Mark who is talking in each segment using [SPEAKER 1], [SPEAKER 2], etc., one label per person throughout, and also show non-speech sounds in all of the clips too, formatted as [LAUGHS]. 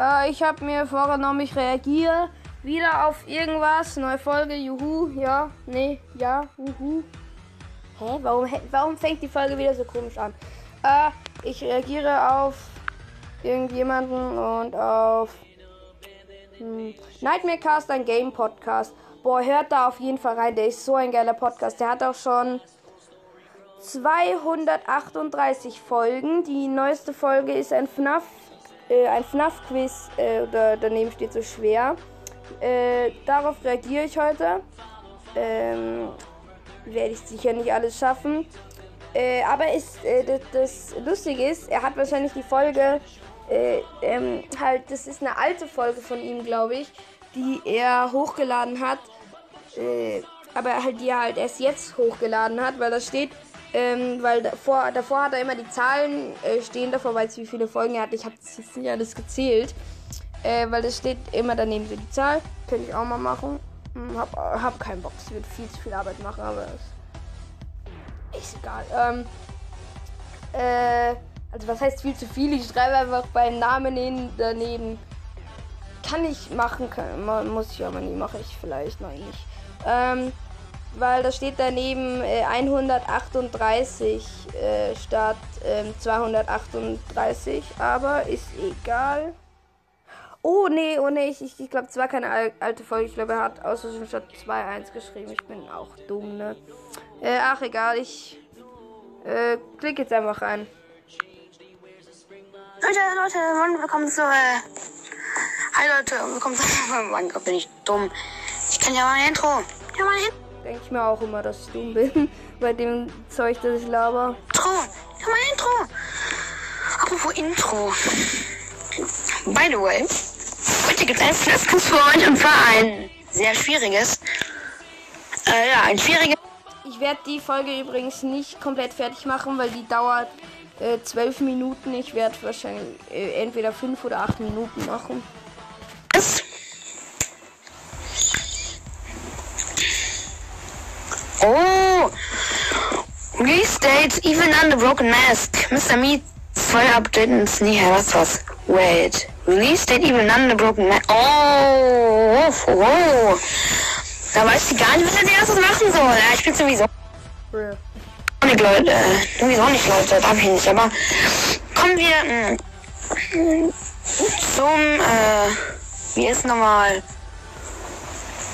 [SPEAKER 1] Äh, ich habe mir vorgenommen, ich reagiere wieder auf irgendwas. Neue Folge, juhu, ja, nee, ja, juhu. Hä, warum, warum fängt die Folge wieder so komisch an? Äh, ich reagiere auf irgendjemanden und auf hm, Nightmare Cast, ein Game Podcast. Boah, hört da auf jeden Fall rein. Der ist so ein geiler Podcast. Der hat auch schon 238 Folgen. Die neueste Folge ist ein FNAF, äh, ein FNAF-Quiz. Äh, da, daneben steht so schwer. Äh, darauf reagiere ich heute. Ähm, werde ich sicher nicht alles schaffen. Äh, aber ist, äh, das, das Lustige ist, er hat wahrscheinlich die Folge, äh, ähm, halt, das ist eine alte Folge von ihm, glaube ich, die er hochgeladen hat. Aber halt, die er halt erst jetzt hochgeladen hat, weil da steht, ähm, weil davor, davor hat er immer die Zahlen äh, stehen, davor weiß ich, wie viele Folgen er hat. Ich habe das jetzt nicht alles gezählt. Äh, weil es steht immer daneben so die Zahl. Könnte ich auch mal machen. Hm, hab, hab keinen Bock. Es wird viel zu viel Arbeit machen, aber ist, ist egal. Ähm, äh, also was heißt viel zu viel? Ich schreibe einfach beim Namen daneben. Kann ich machen, kann, muss ich aber nie, mache ich vielleicht, nein nicht. Ähm, weil da steht daneben äh, 138 äh, statt äh, 238, aber ist egal. Oh nee, oh nee, ich, ich, glaube, es war keine alte Folge. Ich glaube, er hat außerdem statt 2-1 geschrieben. Ich bin auch dumm, ne? Äh, ach, egal, ich äh, klick jetzt einfach rein.
[SPEAKER 2] Leute, Leute, willkommen zu. Äh, hi Leute, willkommen zu. [LAUGHS] Mein Gott, bin ich dumm. Ich kann ja mal ein Intro. Ja, mal ein Intro.
[SPEAKER 1] Denke ich mir auch immer, dass ich dumm bin. [LAUGHS] Bei dem Zeug, das ich laber.
[SPEAKER 2] Intro. Ja, mal ein Intro. Apropos Intro. By the way, heute gibt es ein Flaskens für euch und zwar ein sehr schwieriges. Äh, ja, ein schwieriges.
[SPEAKER 1] Ich werde die Folge übrigens nicht komplett fertig machen, weil die dauert äh, zwölf Minuten. Ich werde wahrscheinlich äh, entweder fünf oder acht Minuten machen.
[SPEAKER 2] Release dates even on the broken mask. Mr. Meat 2 Updates nie was was. Wait. Release date even on the broken mask. Oh, oh, oh. Da weiß sie gar nicht, was als erstes machen soll. Ja, ich bin sowieso. Ja. Nicht, Leute. Sowieso nicht, Leute. Darf ich nicht. Aber kommen wir mh, zum, äh, wie ist nochmal?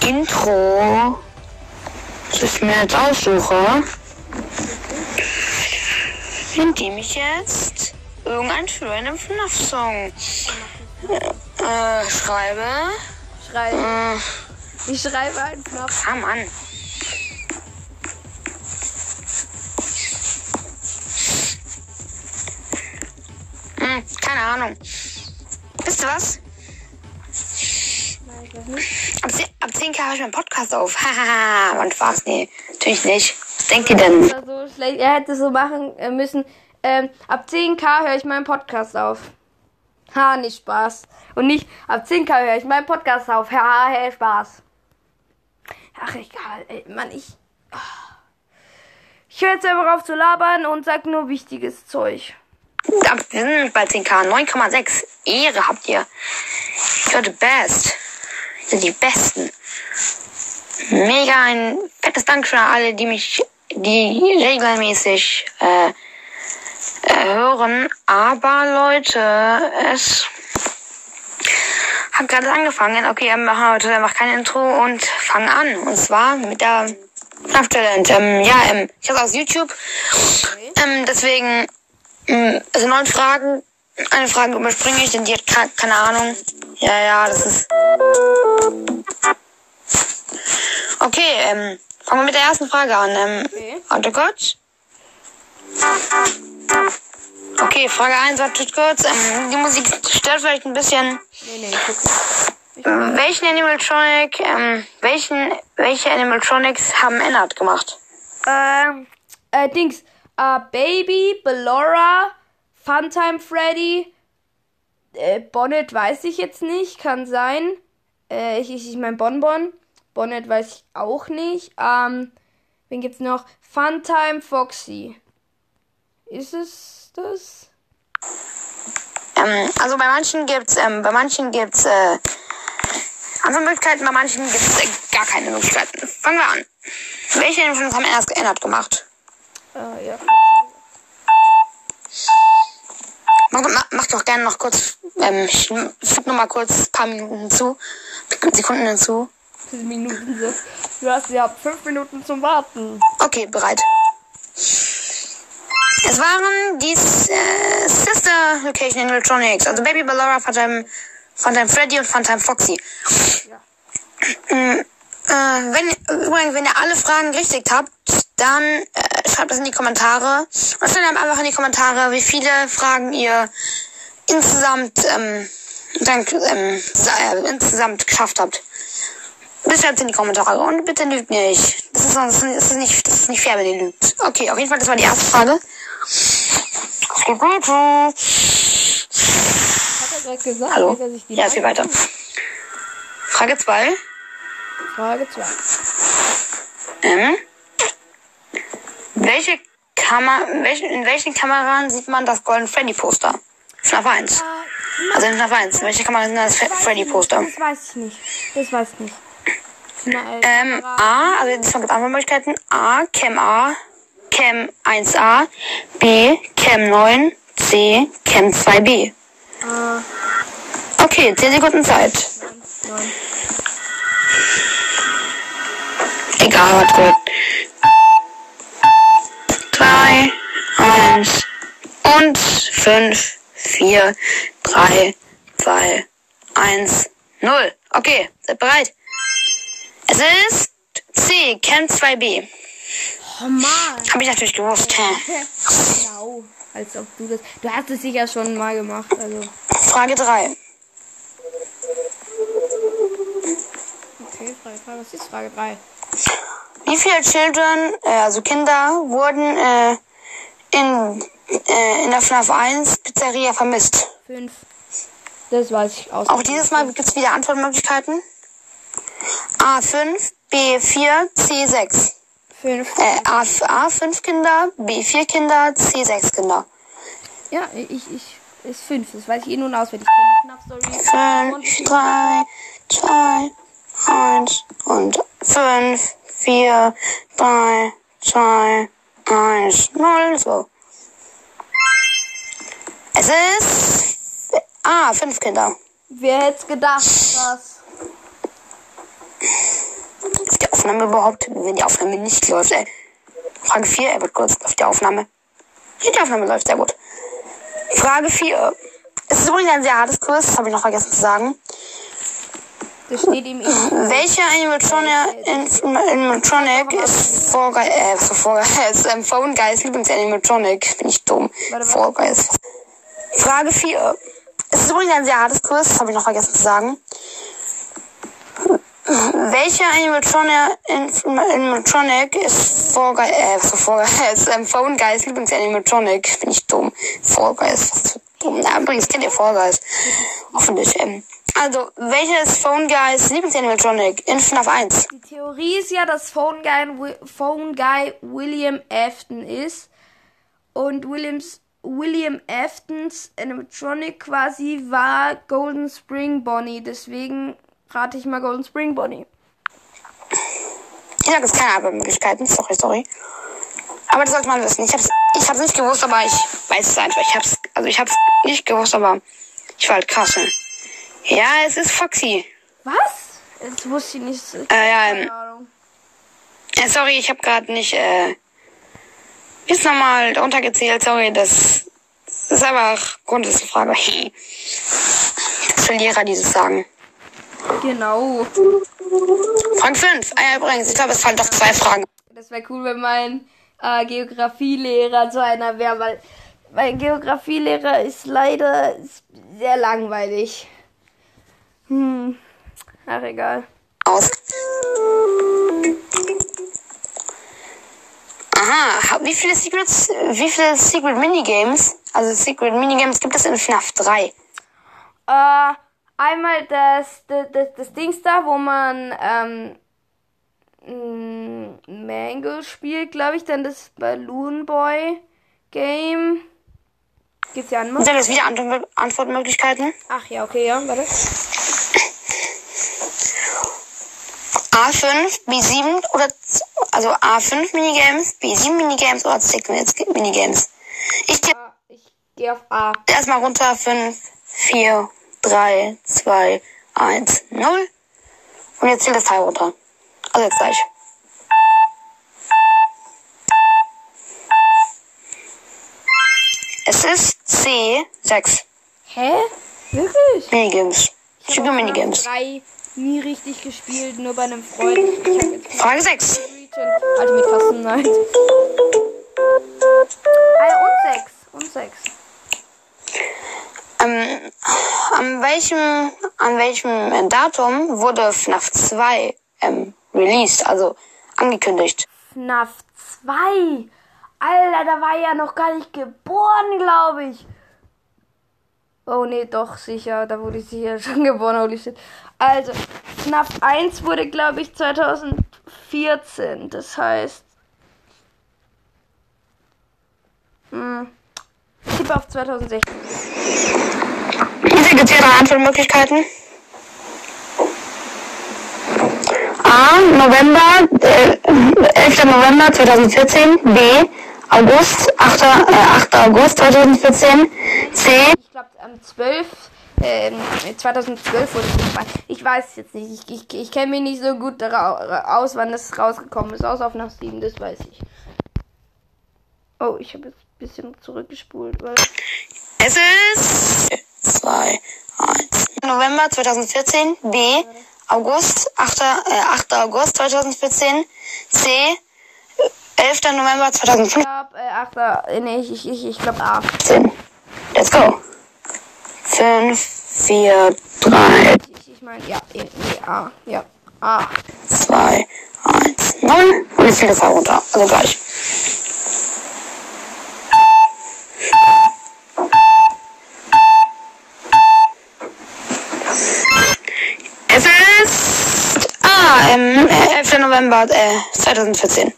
[SPEAKER 2] Intro. Das ich mir jetzt aussuche. Indem ich jetzt irgendeinen schönen FNAF-Song äh, schreibe.
[SPEAKER 1] Schreibe. Äh, ich schreibe einen Knopf.
[SPEAKER 2] Ah, Mann. Hm, keine Ahnung. Wisst ihr was? Ab 10, ab 10k höre ich meinen Podcast auf. [LAUGHS] Hahaha, wann Spaß? Nee, natürlich nicht. Was denkt ihr denn?
[SPEAKER 1] So schlecht. Er hätte so machen äh, müssen. Ähm, ab 10k höre ich meinen Podcast auf. Ha, nicht Spaß. Und nicht ab 10k höre ich meinen Podcast auf. Ha, hey, Spaß. Ach, egal. Ey, Mann, ich. Oh. Ich höre jetzt einfach auf zu labern und sag nur wichtiges Zeug.
[SPEAKER 2] Wir sind bei 10k. 9,6. Ehre habt ihr. You're the best. Ihr seid die Besten. Mega ein fettes Dankeschön an alle, die mich, die regelmäßig äh, äh, hören. Aber Leute, es hat gerade angefangen. Okay, wir machen heute einfach kein Intro und fangen an. Und zwar mit der FNAF Challenge. Ähm, ja, ähm, ich habe aus YouTube. Ähm, deswegen, ähm, also neun Fragen. Eine Frage überspringe ich, denn die hat keine, keine Ahnung. Ja, ja, das ist. [LAUGHS] Okay, ähm, fangen wir mit der ersten Frage an. Ähm, okay. Warte kurz. Okay, Frage 1, wartet kurz. Ähm, die Musik stört vielleicht ein bisschen. Nee, nee, ich ähm, welchen Animatronic, ähm, welchen, welche Animatronics haben Ennard gemacht?
[SPEAKER 1] Ähm, äh, Dings, äh, Baby, Bellora, Funtime Freddy, äh, Bonnet weiß ich jetzt nicht, kann sein. Äh, ich, ich, ich mein Bonbon. Bonnet weiß ich auch nicht. Ähm, wen gibt's noch? Funtime Foxy. Ist es das?
[SPEAKER 2] Ähm, also bei manchen gibt's, ähm, bei manchen gibt's äh, andere Möglichkeiten, bei manchen gibt's äh, gar keine Möglichkeiten. Fangen wir an. Welche uns haben erst geändert gemacht?
[SPEAKER 1] Äh, ja.
[SPEAKER 2] Mach, mach, mach doch gerne noch kurz, ähm, ich füge noch mal kurz ein paar Minuten hinzu, Sekunden hinzu.
[SPEAKER 1] Minuten so. Du hast ja fünf Minuten zum Warten.
[SPEAKER 2] Okay, bereit. Es waren die äh, Sister Location in Electronics, also Baby Ballora, Funtime, Funtime Freddy und Funtime Foxy.
[SPEAKER 1] Ja.
[SPEAKER 2] Mm, äh, wenn, übrigens, wenn ihr alle Fragen richtig habt, dann äh, schreibt das in die Kommentare. Und schreibt einfach in die Kommentare, wie viele Fragen ihr insgesamt, ähm, dann, ähm, äh, insgesamt geschafft habt. Bitte schreibt in die Kommentare und bitte lügt nicht. Das ist, sonst, das ist nicht, das ist nicht fair, wenn ihr lügt. Okay, auf jeden Fall, das war die erste Frage. Es geht weiter.
[SPEAKER 1] Hat er gerade gesagt,
[SPEAKER 2] Hallo?
[SPEAKER 1] er sich die
[SPEAKER 2] Ja, es geht weiter. Frage 2.
[SPEAKER 1] Frage 2.
[SPEAKER 2] Ähm, welche Kamera, welche, in welchen Kameran sieht man das Golden Freddy Poster? FNAF 1. Also in FNAF 1. Welche Kamera sind das Freddy Poster?
[SPEAKER 1] Das weiß ich nicht. Das weiß ich nicht. Äh,
[SPEAKER 2] Ähm, A, also diesmal gibt es andere Möglichkeiten. A, Cam A, Cam 1A, B, Cam 9, C, Cam 2B.
[SPEAKER 1] Ah,
[SPEAKER 2] Okay, 10 Sekunden Zeit.
[SPEAKER 1] nein.
[SPEAKER 2] Egal, was gut. 3, 1 und 5, 4, 3, 2, 1, 0. Okay, seid bereit? Es ist C, Cam 2B.
[SPEAKER 1] Oh Mann.
[SPEAKER 2] Hab ich natürlich gewusst. Hä? [LAUGHS]
[SPEAKER 1] Genau. Als ob du das. Du hast es sicher schon mal gemacht. Also.
[SPEAKER 2] Frage 3.
[SPEAKER 1] Okay, Frage 3. Was ist Frage 3?
[SPEAKER 2] Wie viele Children, äh, also Kinder, wurden äh, in, äh, in der FNAF 1 Pizzeria vermisst?
[SPEAKER 1] 5. Das weiß ich aus.
[SPEAKER 2] Auch dieses Mal gibt es wieder Antwortmöglichkeiten. A5, B4, C6.
[SPEAKER 1] 5.
[SPEAKER 2] Äh, A, A5 Kinder, B4 Kinder, C6 Kinder.
[SPEAKER 1] Ja, ich, ich. Ist 5. Das weiß ich eh nun auswendig. Ich kenne die Knapp-Story.
[SPEAKER 2] 5, 3, 2, 1 und 5, 4, 3, 2, 1, 0. So. Es ist A, 5 Kinder.
[SPEAKER 1] Wer hätte gedacht, dass.
[SPEAKER 2] Ist die Aufnahme überhaupt, wenn die Aufnahme nicht läuft, ey. Frage 4, er wird kurz auf die Aufnahme. Ja, die Aufnahme läuft sehr gut. Frage 4. Es ist übrigens ein sehr hartes Quiz, das habe ich noch vergessen zu sagen.
[SPEAKER 1] Das steht ihm eben.
[SPEAKER 2] Welcher Animatronic, in, Animatronic ist Vorgeist, äh, so Vorgeist, [LAUGHS] ähm, Phone Guys Lieblings-Animatronic? Bin ich dumm.
[SPEAKER 1] Was?
[SPEAKER 2] Vorgeist. Frage 4. Es ist übrigens ein sehr hartes Quiz, das habe ich noch vergessen zu sagen. Welcher Animatronic, ist Vorgeist, äh, so Vorgeist, [LAUGHS] ähm, Phone Guys Lieblings-Animatronic? Bin ich dumm. Vorgeist, was für dumm. Na, übrigens kennt ihr Vorgeist. Hoffentlich, ähm. Also, welches Phone Guys Lieblings-Animatronic in FNAF 1?
[SPEAKER 1] Die Theorie ist ja, dass Phone Guy, Phone Guy William Afton ist. Und Williams, William Aftons Animatronic quasi war Golden Spring Bonnie. Deswegen rate ich mal Golden Spring Bonnie.
[SPEAKER 2] Ich sage jetzt keine Antwortmöglichkeiten. Sorry, sorry. Aber das sollte man wissen. Ich hab's, ich hab's nicht gewusst, aber ich weiß es einfach. Ich hab's, also ich hab's nicht gewusst, aber ich war halt krass. Ne? Ja, es ist Foxy.
[SPEAKER 1] Was? Das wusste ich nicht. Ich
[SPEAKER 2] Äh, ja, ähm, äh, sorry, ich habe gerade nicht, äh, ist nochmal runtergezählt. Sorry, das, ist einfach Grundwissensfrage. Das für Lehrer, die das sagen.
[SPEAKER 1] Genau.
[SPEAKER 2] Frage 5. Ah, ja, übrigens, ich glaube, es fallen doch zwei Fragen.
[SPEAKER 1] Das wäre cool, wenn mein äh, Geografielehrer so einer wäre, weil mein Geografielehrer ist leider sehr langweilig. Hm. Ach, egal.
[SPEAKER 2] aus. Aha, wie viele Secrets, wie viele Secret Minigames, also Secret Minigames gibt es in FNAF 3?
[SPEAKER 1] Äh, einmal das, das, das, das Dings da, wo man ähm, Mango spielt, glaube ich, dann das Balloon Boy Game. Gibt's ja an?
[SPEAKER 2] Sind das wieder Antwort Antwortmöglichkeiten?
[SPEAKER 1] Ach ja, okay, ja, warte.
[SPEAKER 2] A5, B7 oder z- also A5 Minigames, B7 Minigames oder Z Minigames. Ich
[SPEAKER 1] Ah, Ich gehe auf A.
[SPEAKER 2] erstmal runter. 5, 4, 3, 2, 1, 0. Und jetzt zählt das Teil runter. Also jetzt gleich. Es ist C6.
[SPEAKER 1] Hä? Wirklich?
[SPEAKER 2] Minigames.
[SPEAKER 1] Ich habe
[SPEAKER 2] Minigames.
[SPEAKER 1] drei nie richtig gespielt, nur bei einem Freund. Ich [LAUGHS]
[SPEAKER 2] Frage 6.
[SPEAKER 1] Region Ultimate Custom Night. Ah ja, und sechs. Und sechs.
[SPEAKER 2] Ähm, an welchem, an welchem Datum wurde FNAF 2 ähm, released, also angekündigt?
[SPEAKER 1] FNAF 2. Alter, da war ja noch gar nicht geboren, glaube ich. Oh nee, doch, sicher. Da wurde ich sicher [LAUGHS] schon geboren, holy shit. Also, FNAF 1 wurde, glaube ich, 2014. Das heißt. Hm. Tippe auf 2016.
[SPEAKER 2] Diese gibt es drei Antwortmöglichkeiten. A. November, äh, 11. November 2014. B. August, 8. Äh, 8. August 2014. C.
[SPEAKER 1] Ich glaube, am 12. Ähm, 2012 wurde es gemacht. Ich weiß jetzt nicht. Ich, ich, ich kenne mich nicht so gut aus, wann das rausgekommen ist. Aus auf nach 7, das weiß ich. Oh, ich habe jetzt bisschen zurückgespult, weil.
[SPEAKER 2] Es ist 2, 1. November 2014. B. August, 8. Äh, 8. August 2014. C. 11. November 2015.
[SPEAKER 1] Ich glaube, äh, 8. äh, Nee, ich, ich, ich, ich glaube A.
[SPEAKER 2] 10. Let's go. 5, 4, 3,
[SPEAKER 1] Ich, ich meine, ja, eh, nee, A. Ja, A.
[SPEAKER 2] 2, 1, 0. Und jetzt fällt das auch runter. Also gleich. 5. November äh, 2014.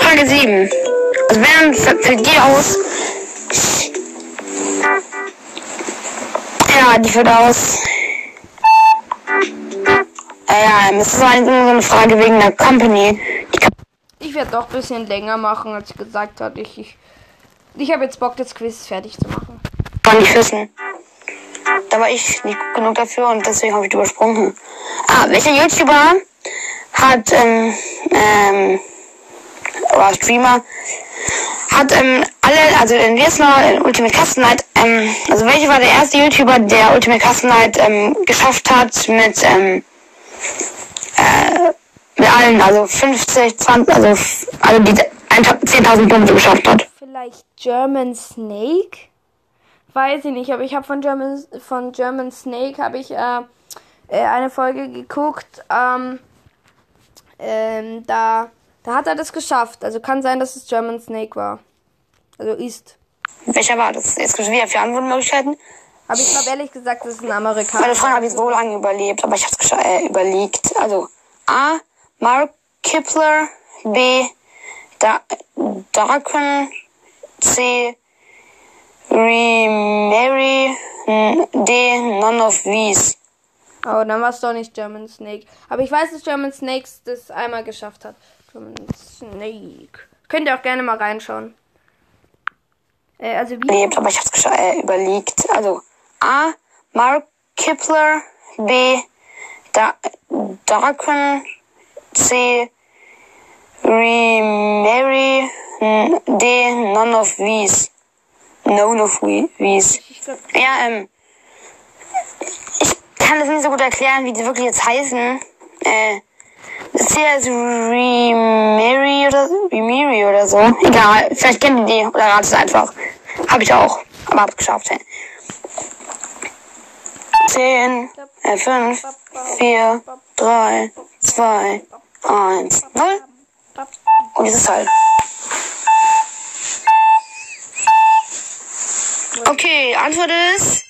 [SPEAKER 2] Frage 7. Also wenn fällt die aus? Ja, die fällt aus. Äh, ja, ja, es ist halt nur so eine Frage wegen der Company.
[SPEAKER 1] Ich werde doch ein bisschen länger machen, als ich gesagt hatte. Ich, ich ich habe jetzt Bock, das Quiz fertig zu machen.
[SPEAKER 2] man nicht wissen. Da war ich nicht gut genug dafür und deswegen habe ich übersprungen. Ah, welcher YouTuber hat, ähm, ähm, oder Streamer, hat, ähm, alle, also in Wiesner, in Ultimate Custom Night, ähm, also welcher war der erste YouTuber, der Ultimate Custom Night, ähm, geschafft hat mit, ähm, äh, mit allen, also 50, 20, also alle, die 10.000 Punkte geschafft hat.
[SPEAKER 1] Vielleicht German Snake? Weiß ich nicht, aber ich habe von German von German Snake habe ich äh, äh, eine Folge geguckt. Ähm, ähm, da da hat er das geschafft. Also kann sein, dass es German Snake war. Also ist.
[SPEAKER 2] Welcher war das? Jetzt gibt es wieder vier Antwortmöglichkeiten.
[SPEAKER 1] Aber ich glaube ehrlich gesagt, das ist ein
[SPEAKER 2] Meine
[SPEAKER 1] Amerikaner.
[SPEAKER 2] Frage habe ich so lange überlebt, aber ich habe es äh, überlegt. Also A. Mark Kipler. B. Da Darken. C. Remary. N- D. None of these.
[SPEAKER 1] Oh, dann war es doch nicht German Snake. Aber ich weiß, dass German Snakes das einmal geschafft hat. German Snake. Könnt ihr auch gerne mal reinschauen. Äh, also wie?
[SPEAKER 2] Überlebt, aber ich habe es äh, überlegt. Also A. Mark Kipler. B. Da Darken. C. Remary. N- D. None of these. None of these. Ja, ähm. Ich kann das nicht so gut erklären, wie die wirklich jetzt heißen. Äh. Das hier ist Remary oder Remary oder so. Egal, vielleicht kennt ihr die oder ratet es einfach. Hab ich auch. Aber hab's geschafft, hey. 10, äh, 5, 4, 3, 2, 1, 0. Und dieses Teil. Okay, Antwort ist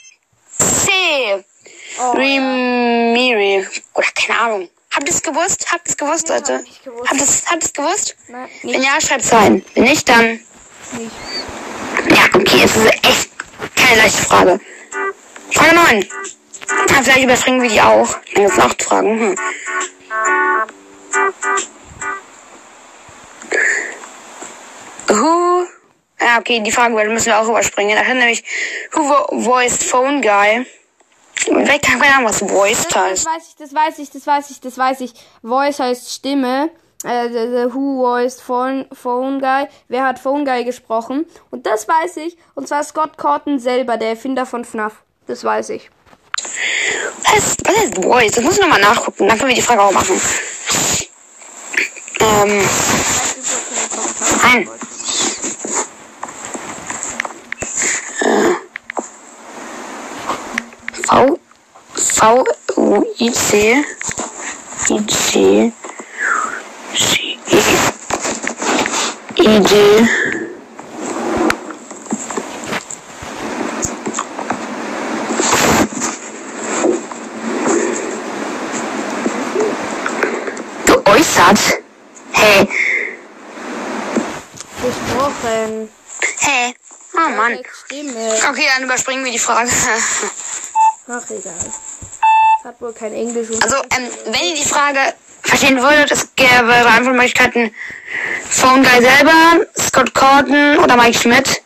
[SPEAKER 2] C.
[SPEAKER 1] oh,
[SPEAKER 2] Remiri. Oder keine Ahnung. Habt ihr es gewusst? Habt ihr es gewusst, Leute?
[SPEAKER 1] hab ich gewusst.
[SPEAKER 2] Habt ihr es habt ihr's gewusst?
[SPEAKER 1] Nein,
[SPEAKER 2] Wenn ja, schreibt's rein. Wenn nicht, dann.
[SPEAKER 1] nicht.
[SPEAKER 2] Ja, okay, es ist echt keine leichte Frage. Frage 9. Ah, vielleicht überspringen wir die auch. Dann gibt's noch Fragen. Hm. Who? Ja, okay, die Frage müssen wir auch überspringen. Da hat nämlich Who vo voiced Phone Guy? Ich kann keine Ahnung, was voiced
[SPEAKER 1] Das
[SPEAKER 2] heißt.
[SPEAKER 1] weiß ich, das weiß ich, das weiß ich, das weiß ich. Voice heißt Stimme. Äh, the, the Who voiced Phone, Phone Guy. Wer hat Phone Guy gesprochen? Und das weiß ich. Und zwar Scott Corton selber, der Erfinder von FNAF. Das weiß ich.
[SPEAKER 2] Was ist, was ist voice? Das muss ich nochmal nachgucken. Dann können wir die Frage auch machen. Ähm, nein. V U I C I C C E I D geäußert. Hey,
[SPEAKER 1] Gesprochen.
[SPEAKER 2] hey. Oh Mann. Okay, dann überspringen wir die Frage. [LAUGHS]
[SPEAKER 1] Ach, egal. Hat wohl kein Englisch.
[SPEAKER 2] Also, ähm, wenn ihr die Frage verstehen würdet, es gäbe Antwortmöglichkeiten Phone Guy selber, Scott Corton oder Mike Schmidt.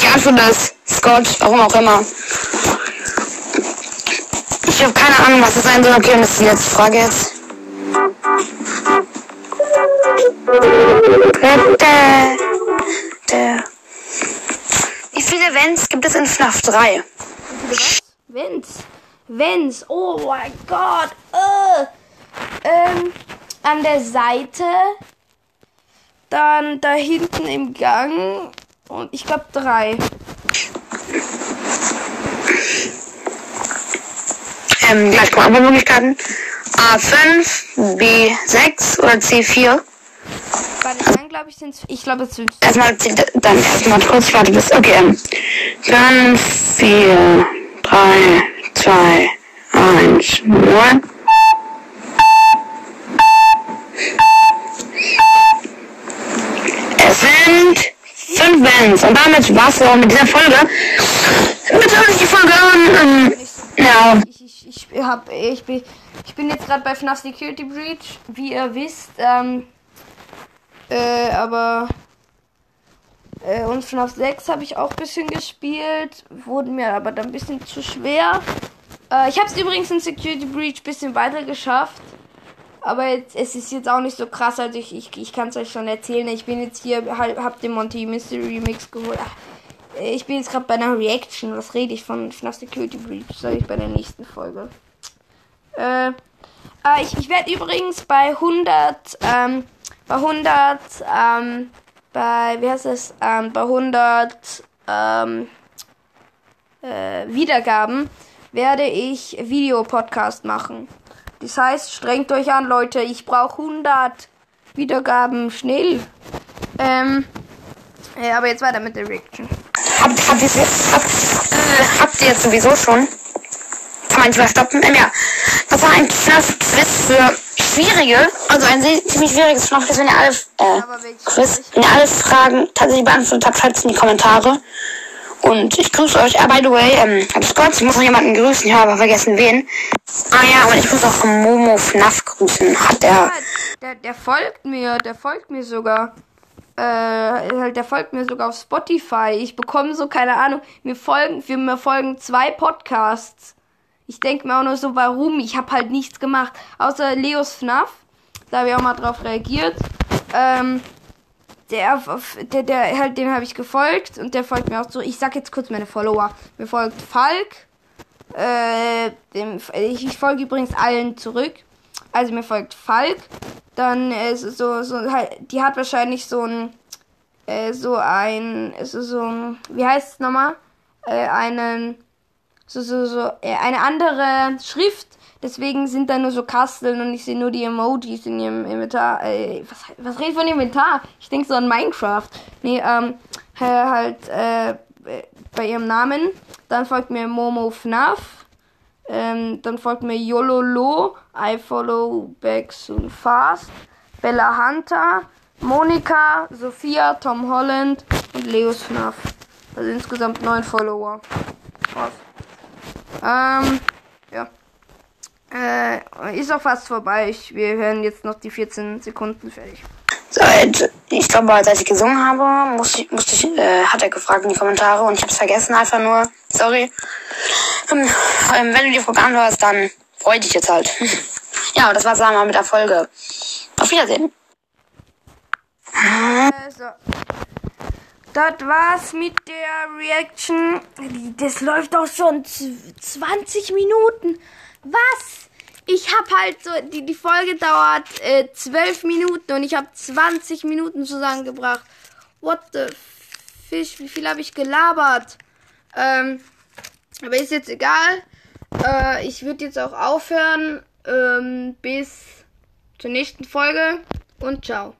[SPEAKER 2] Die Antwort ist Scott, warum auch immer. Ich habe keine Ahnung, was das sein soll. Okay, und das ist die letzte Frage jetzt. Wie viele Events gibt es in FNAF 3?
[SPEAKER 1] Wenn's. Wenn's. Oh mein Gott. Äh. Ähm, an der Seite. Dann da hinten im Gang. Und ich glaube drei.
[SPEAKER 2] Ähm, gleich kommen Antwortmöglichkeiten. A5, B6 oder C4.
[SPEAKER 1] Bei den Gang glaube ich sind Ich glaube es sind
[SPEAKER 2] Erstmal, dann erstmal kurz, ich warte bis, okay, ähm, 5, 4, 3, 2, 1, 0. Es sind fünf Bands und damit war's auch mit dieser Folge. Bitte euch die Folge an. Ähm, ja,
[SPEAKER 1] Ich, ich, ich, hab, ich, bin, ich bin jetzt gerade bei FNAF Security Breach, wie ihr wisst. Ähm, äh, aber. Äh, und FNAF 6 habe ich auch ein bisschen gespielt. Wurde mir aber dann ein bisschen zu schwer. Äh, ich habe es übrigens in Security Breach ein bisschen weiter geschafft. Aber jetzt, es ist jetzt auch nicht so krass, also ich, ich, ich kann es euch schon erzählen. Ich bin jetzt hier, halt, hab den Monty Mystery Remix geholt. Ach, äh, ich bin jetzt gerade bei einer Reaction. Was rede ich von FNAF Security Breach? Soll ich bei der nächsten Folge. Äh, äh ich, ich werde übrigens bei 100, ähm, bei 100, ähm, bei, wie heißt es, ähm, bei 100, ähm, äh, Wiedergaben werde ich Videopodcast machen. Das heißt, strengt euch an, Leute. Ich brauche 100 Wiedergaben schnell. Ähm, ja, aber jetzt weiter mit der Reaction.
[SPEAKER 2] Habt, jetzt, habt, äh, habt ihr jetzt sowieso schon? Kann man nicht mehr stoppen? Ähm, ja. Das war ein FNAF-Quiz für Schwierige. Also ein ziemlich schwieriges FNAF-Quiz. Wenn ihr alle, äh, Quiz, wenn ihr alle Fragen tatsächlich beantwortet habt, schreibt es in die Kommentare. Und ich grüße euch. Ah, by the way, ähm, alles Gott, ich muss noch jemanden grüßen. Ich habe aber vergessen, wen. Ah ja, und ich muss auch Momo FNAF grüßen. Hat er.
[SPEAKER 1] Ja, der, der folgt mir, der folgt mir sogar. Äh, halt, der folgt mir sogar auf Spotify. Ich bekomme so, keine Ahnung, mir folgen, für mir folgen zwei Podcasts. Ich denke mir auch nur so, warum? Ich habe halt nichts gemacht. Außer Leos FNAF. Da habe ich auch mal drauf reagiert. Ähm, der, der, der halt, dem habe ich gefolgt und der folgt mir auch so. Ich sag jetzt kurz meine Follower. Mir folgt Falk. Äh, dem, ich, ich folge übrigens allen zurück. Also mir folgt Falk. Dann äh, so, so, so halt, die hat wahrscheinlich so ein, äh, so ein, so ein, wie heißt es nochmal? Äh, einen, so, so, so, äh, eine andere Schrift. Deswegen sind da nur so Kasteln und ich sehe nur die Emojis in ihrem Inventar. Äh, was, was redet von Inventar? Ich denke so an Minecraft. Nee, ähm, äh, halt, äh, bei ihrem Namen. Dann folgt mir Momo FNAF. Ähm, dann folgt mir Yololo, I follow back soon fast. Bella Hunter, Monika, Sophia, Tom Holland und Leos FNAF. Also insgesamt neun Follower. Krass. Ähm, ja. Äh, ist auch fast vorbei. Ich, wir hören jetzt noch die 14 Sekunden fertig.
[SPEAKER 2] Seit, ich glaube, als ich gesungen habe, musste ich, musste ich, äh, hat er gefragt in die Kommentare und ich habe es vergessen einfach nur. Sorry. Ähm, ähm, wenn du die Folge anhörst, dann freu dich jetzt halt. [LAUGHS] ja, das war's dann mal mit der Folge. Auf Wiedersehen.
[SPEAKER 1] Also, das war's mit der Reaction. Das läuft auch schon 20 Minuten. Was? Ich hab halt so, die, die Folge dauert äh, 12 Minuten und ich habe 20 Minuten zusammengebracht. What the fish? Wie viel habe ich gelabert? Ähm, aber ist jetzt egal. Äh, ich würde jetzt auch aufhören. Ähm, bis zur nächsten Folge und ciao.